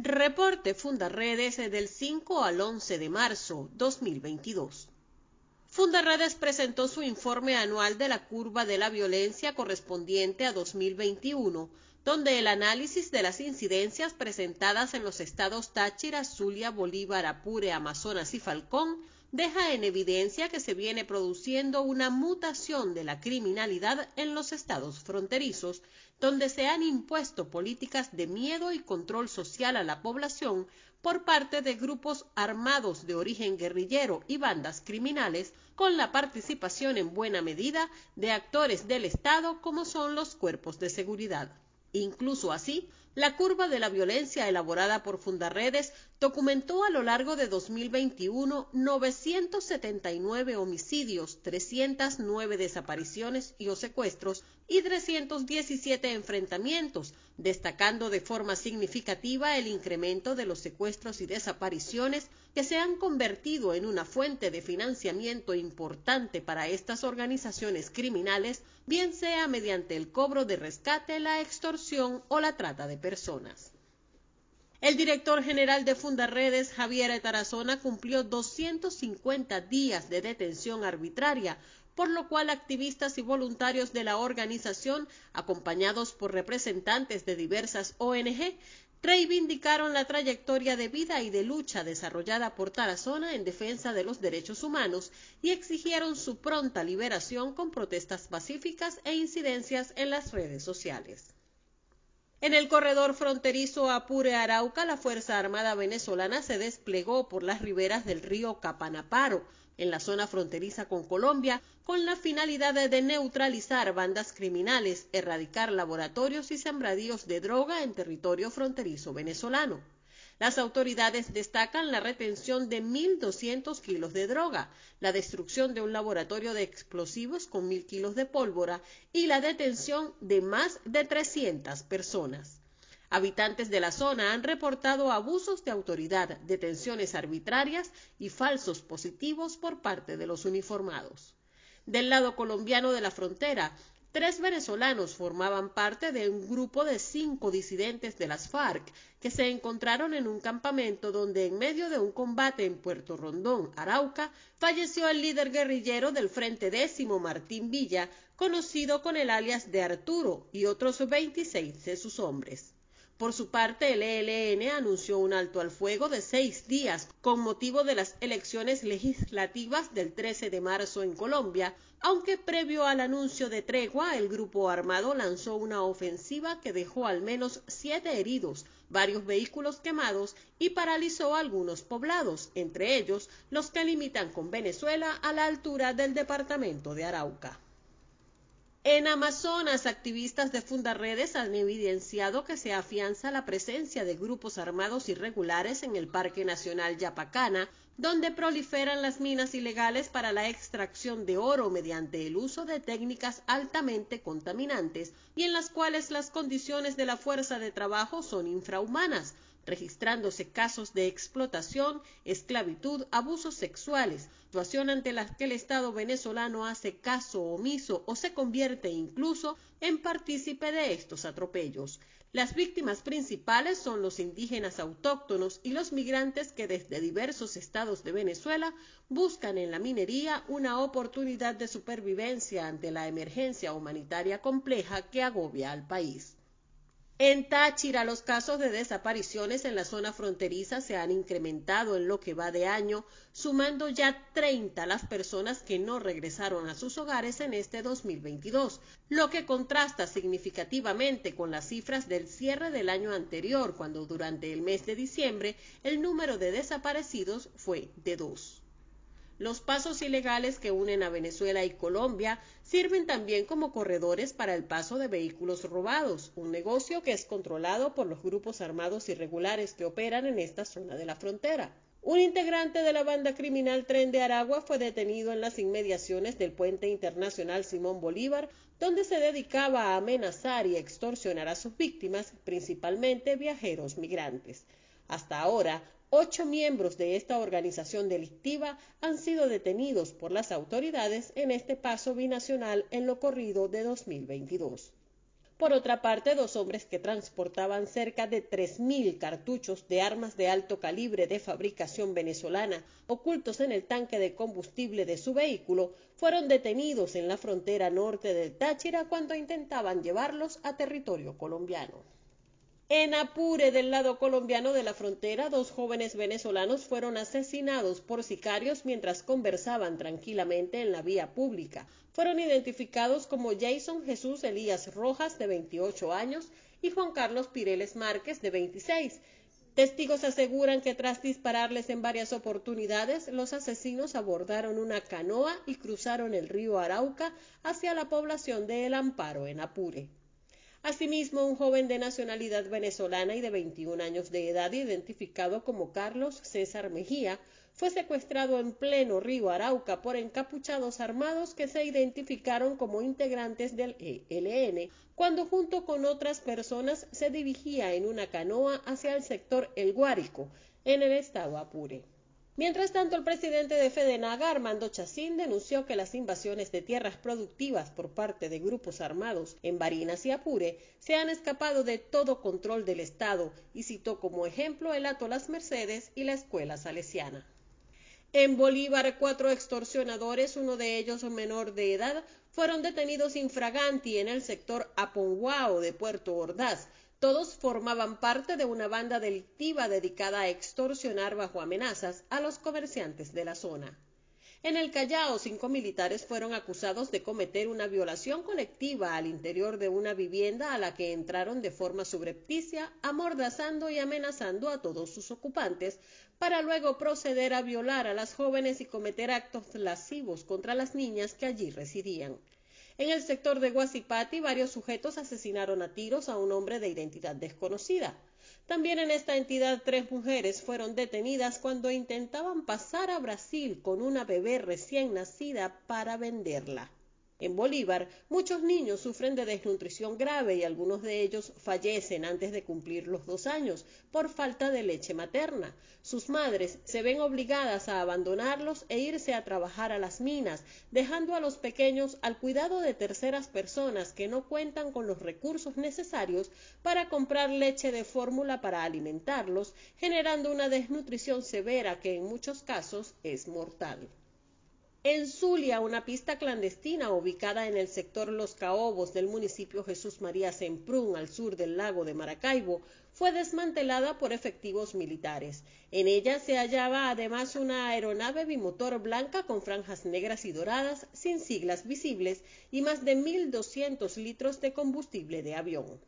Reporte Fundarredes del 5 al 11 de marzo 2022. Fundarredes presentó su informe anual de la curva de la violencia correspondiente a 2021, donde el análisis de las incidencias presentadas en los estados Táchira, Zulia, Bolívar, Apure, Amazonas y Falcón deja en evidencia que se viene produciendo una mutación de la criminalidad en los estados fronterizos, donde se han impuesto políticas de miedo y control social a la población por parte de grupos armados de origen guerrillero y bandas criminales, con la participación en buena medida de actores del Estado como son los cuerpos de seguridad. Incluso así, la curva de la violencia elaborada por Fundarredes documentó a lo largo de 2021 979 homicidios, 309 desapariciones y secuestros y 317 enfrentamientos, destacando de forma significativa el incremento de los secuestros y desapariciones que se han convertido en una fuente de financiamiento importante para estas organizaciones criminales, bien sea mediante el cobro de rescate, la extorsión o la trata de personas. El director general de Fundarredes, Javier Tarazona, cumplió 250 días de detención arbitraria, por lo cual activistas y voluntarios de la organización, acompañados por representantes de diversas ONG, reivindicaron la trayectoria de vida y de lucha desarrollada por Tarazona en defensa de los derechos humanos y exigieron su pronta liberación con protestas pacíficas e incidencias en las redes sociales. En el corredor fronterizo Apure-Arauca, la Fuerza Armada venezolana se desplegó por las riberas del río Capanaparo, en la zona fronteriza con Colombia, con la finalidad de neutralizar bandas criminales, erradicar laboratorios y sembradíos de droga en territorio fronterizo venezolano. Las autoridades destacan la retención de 1.200 kilos de droga, la destrucción de un laboratorio de explosivos con 1.000 kilos de pólvora y la detención de más de 300 personas. Habitantes de la zona han reportado abusos de autoridad, detenciones arbitrarias y falsos positivos por parte de los uniformados. Del lado colombiano de la frontera, Tres venezolanos formaban parte de un grupo de cinco disidentes de las FARC que se encontraron en un campamento donde en medio de un combate en Puerto Rondón, Arauca, falleció el líder guerrillero del Frente Décimo Martín Villa, conocido con el alias de Arturo, y otros 26 de sus hombres. Por su parte, el ELN anunció un alto al fuego de seis días con motivo de las elecciones legislativas del 13 de marzo en Colombia, aunque previo al anuncio de tregua, el grupo armado lanzó una ofensiva que dejó al menos siete heridos, varios vehículos quemados y paralizó algunos poblados, entre ellos los que limitan con Venezuela a la altura del departamento de Arauca. En Amazonas, activistas de Fundarredes han evidenciado que se afianza la presencia de grupos armados irregulares en el Parque Nacional Yapacana, donde proliferan las minas ilegales para la extracción de oro mediante el uso de técnicas altamente contaminantes y en las cuales las condiciones de la fuerza de trabajo son infrahumanas, registrándose casos de explotación, esclavitud, abusos sexuales, situación ante la que el Estado venezolano hace caso omiso o se convierte incluso en partícipe de estos atropellos. Las víctimas principales son los indígenas autóctonos y los migrantes que desde diversos estados de Venezuela buscan en la minería una oportunidad de supervivencia ante la emergencia humanitaria compleja que agobia al país. En Táchira, los casos de desapariciones en la zona fronteriza se han incrementado en lo que va de año, sumando ya 30 las personas que no regresaron a sus hogares en este 2022, lo que contrasta significativamente con las cifras del cierre del año anterior, cuando durante el mes de diciembre el número de desaparecidos fue de dos. Los pasos ilegales que unen a Venezuela y Colombia sirven también como corredores para el paso de vehículos robados, un negocio que es controlado por los grupos armados irregulares que operan en esta zona de la frontera. Un integrante de la banda criminal Tren de Aragua fue detenido en las inmediaciones del puente internacional Simón Bolívar, donde se dedicaba a amenazar y extorsionar a sus víctimas, principalmente viajeros migrantes. Hasta ahora, Ocho miembros de esta organización delictiva han sido detenidos por las autoridades en este paso binacional en lo corrido de 2022. Por otra parte, dos hombres que transportaban cerca de 3.000 cartuchos de armas de alto calibre de fabricación venezolana ocultos en el tanque de combustible de su vehículo fueron detenidos en la frontera norte del Táchira cuando intentaban llevarlos a territorio colombiano. En Apure, del lado colombiano de la frontera, dos jóvenes venezolanos fueron asesinados por sicarios mientras conversaban tranquilamente en la vía pública. Fueron identificados como Jason Jesús Elías Rojas, de 28 años, y Juan Carlos Pireles Márquez, de 26. Testigos aseguran que tras dispararles en varias oportunidades, los asesinos abordaron una canoa y cruzaron el río Arauca hacia la población de El Amparo, en Apure. Asimismo, un joven de nacionalidad venezolana y de 21 años de edad, identificado como Carlos César Mejía, fue secuestrado en pleno río Arauca por encapuchados armados que se identificaron como integrantes del ELN, cuando junto con otras personas se dirigía en una canoa hacia el sector El Guárico, en el estado Apure. Mientras tanto, el presidente de Fedenaga, Armando Chacín, denunció que las invasiones de tierras productivas por parte de grupos armados en Barinas y Apure se han escapado de todo control del Estado y citó como ejemplo el Ato Las Mercedes y la Escuela Salesiana. En Bolívar, cuatro extorsionadores, uno de ellos menor de edad, fueron detenidos infraganti en el sector Aponguao de Puerto Ordaz, todos formaban parte de una banda delictiva dedicada a extorsionar bajo amenazas a los comerciantes de la zona. En el Callao, cinco militares fueron acusados de cometer una violación colectiva al interior de una vivienda a la que entraron de forma subrepticia, amordazando y amenazando a todos sus ocupantes, para luego proceder a violar a las jóvenes y cometer actos lascivos contra las niñas que allí residían. En el sector de Guasipati, varios sujetos asesinaron a tiros a un hombre de identidad desconocida. También en esta entidad tres mujeres fueron detenidas cuando intentaban pasar a Brasil con una bebé recién nacida para venderla. En Bolívar, muchos niños sufren de desnutrición grave y algunos de ellos fallecen antes de cumplir los dos años por falta de leche materna. Sus madres se ven obligadas a abandonarlos e irse a trabajar a las minas, dejando a los pequeños al cuidado de terceras personas que no cuentan con los recursos necesarios para comprar leche de fórmula para alimentarlos, generando una desnutrición severa que en muchos casos es mortal. En Zulia, una pista clandestina ubicada en el sector Los Caobos del municipio Jesús María Semprún, al sur del lago de Maracaibo, fue desmantelada por efectivos militares. En ella se hallaba además una aeronave bimotor blanca con franjas negras y doradas, sin siglas visibles, y más de 1.200 litros de combustible de avión.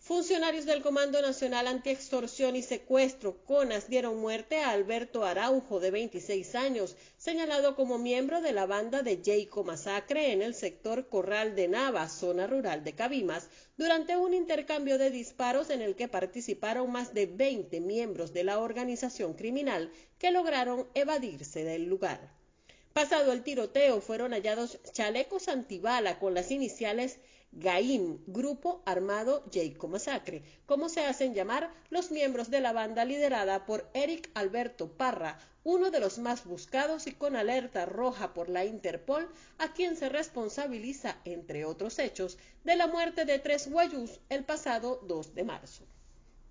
Funcionarios del Comando Nacional Antiextorsión y Secuestro, CONAS, dieron muerte a Alberto Araujo, de 26 años, señalado como miembro de la banda de Jayco Masacre en el sector Corral de Nava, zona rural de Cabimas, durante un intercambio de disparos en el que participaron más de 20 miembros de la organización criminal que lograron evadirse del lugar. Pasado el tiroteo, fueron hallados chalecos antibala con las iniciales GAIM, Grupo Armado Jayco Masacre, como se hacen llamar los miembros de la banda liderada por Eric Alberto Parra, uno de los más buscados y con alerta roja por la Interpol, a quien se responsabiliza, entre otros hechos, de la muerte de tres guayús el pasado 2 de marzo.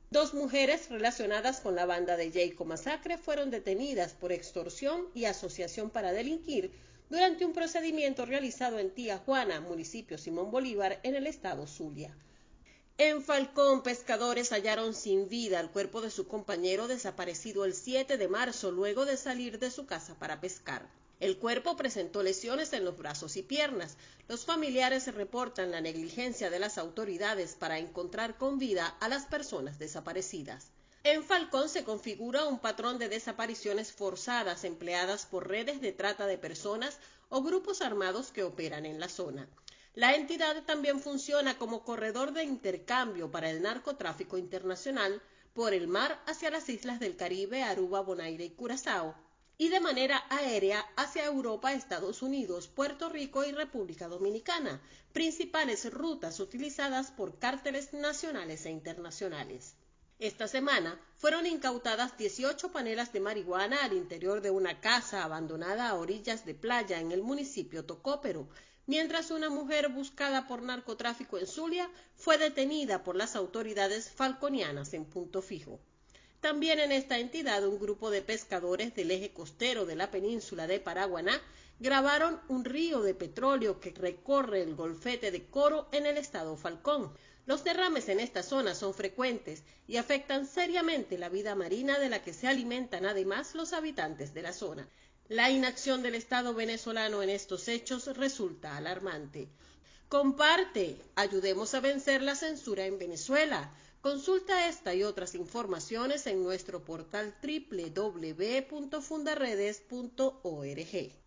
Dos mujeres relacionadas con la banda de Jayco Masacre fueron detenidas por extorsión y asociación para delinquir durante un procedimiento realizado en Tía Juana, municipio Simón Bolívar, en el estado Zulia. En Falcón, pescadores hallaron sin vida el cuerpo de su compañero desaparecido el 7 de marzo luego de salir de su casa para pescar. El cuerpo presentó lesiones en los brazos y piernas. Los familiares reportan la negligencia de las autoridades para encontrar con vida a las personas desaparecidas. En Falcón se configura un patrón de desapariciones forzadas empleadas por redes de trata de personas o grupos armados que operan en la zona. La entidad también funciona como corredor de intercambio para el narcotráfico internacional por el mar hacia las islas del Caribe, Aruba, Bonaire y Curazao, y de manera aérea hacia Europa, Estados Unidos, Puerto Rico y República Dominicana, principales rutas utilizadas por cárteles nacionales e internacionales. Esta semana fueron incautadas 18 panelas de marihuana al interior de una casa abandonada a orillas de playa en el municipio Tocópero, mientras una mujer buscada por narcotráfico en Zulia fue detenida por las autoridades falconianas en punto fijo. También en esta entidad un grupo de pescadores del eje costero de la península de Paraguaná grabaron un río de petróleo que recorre el golfete de Coro en el estado Falcón. Los derrames en esta zona son frecuentes y afectan seriamente la vida marina de la que se alimentan además los habitantes de la zona. La inacción del Estado venezolano en estos hechos resulta alarmante. Comparte, ayudemos a vencer la censura en Venezuela. Consulta esta y otras informaciones en nuestro portal www.fundaredes.org.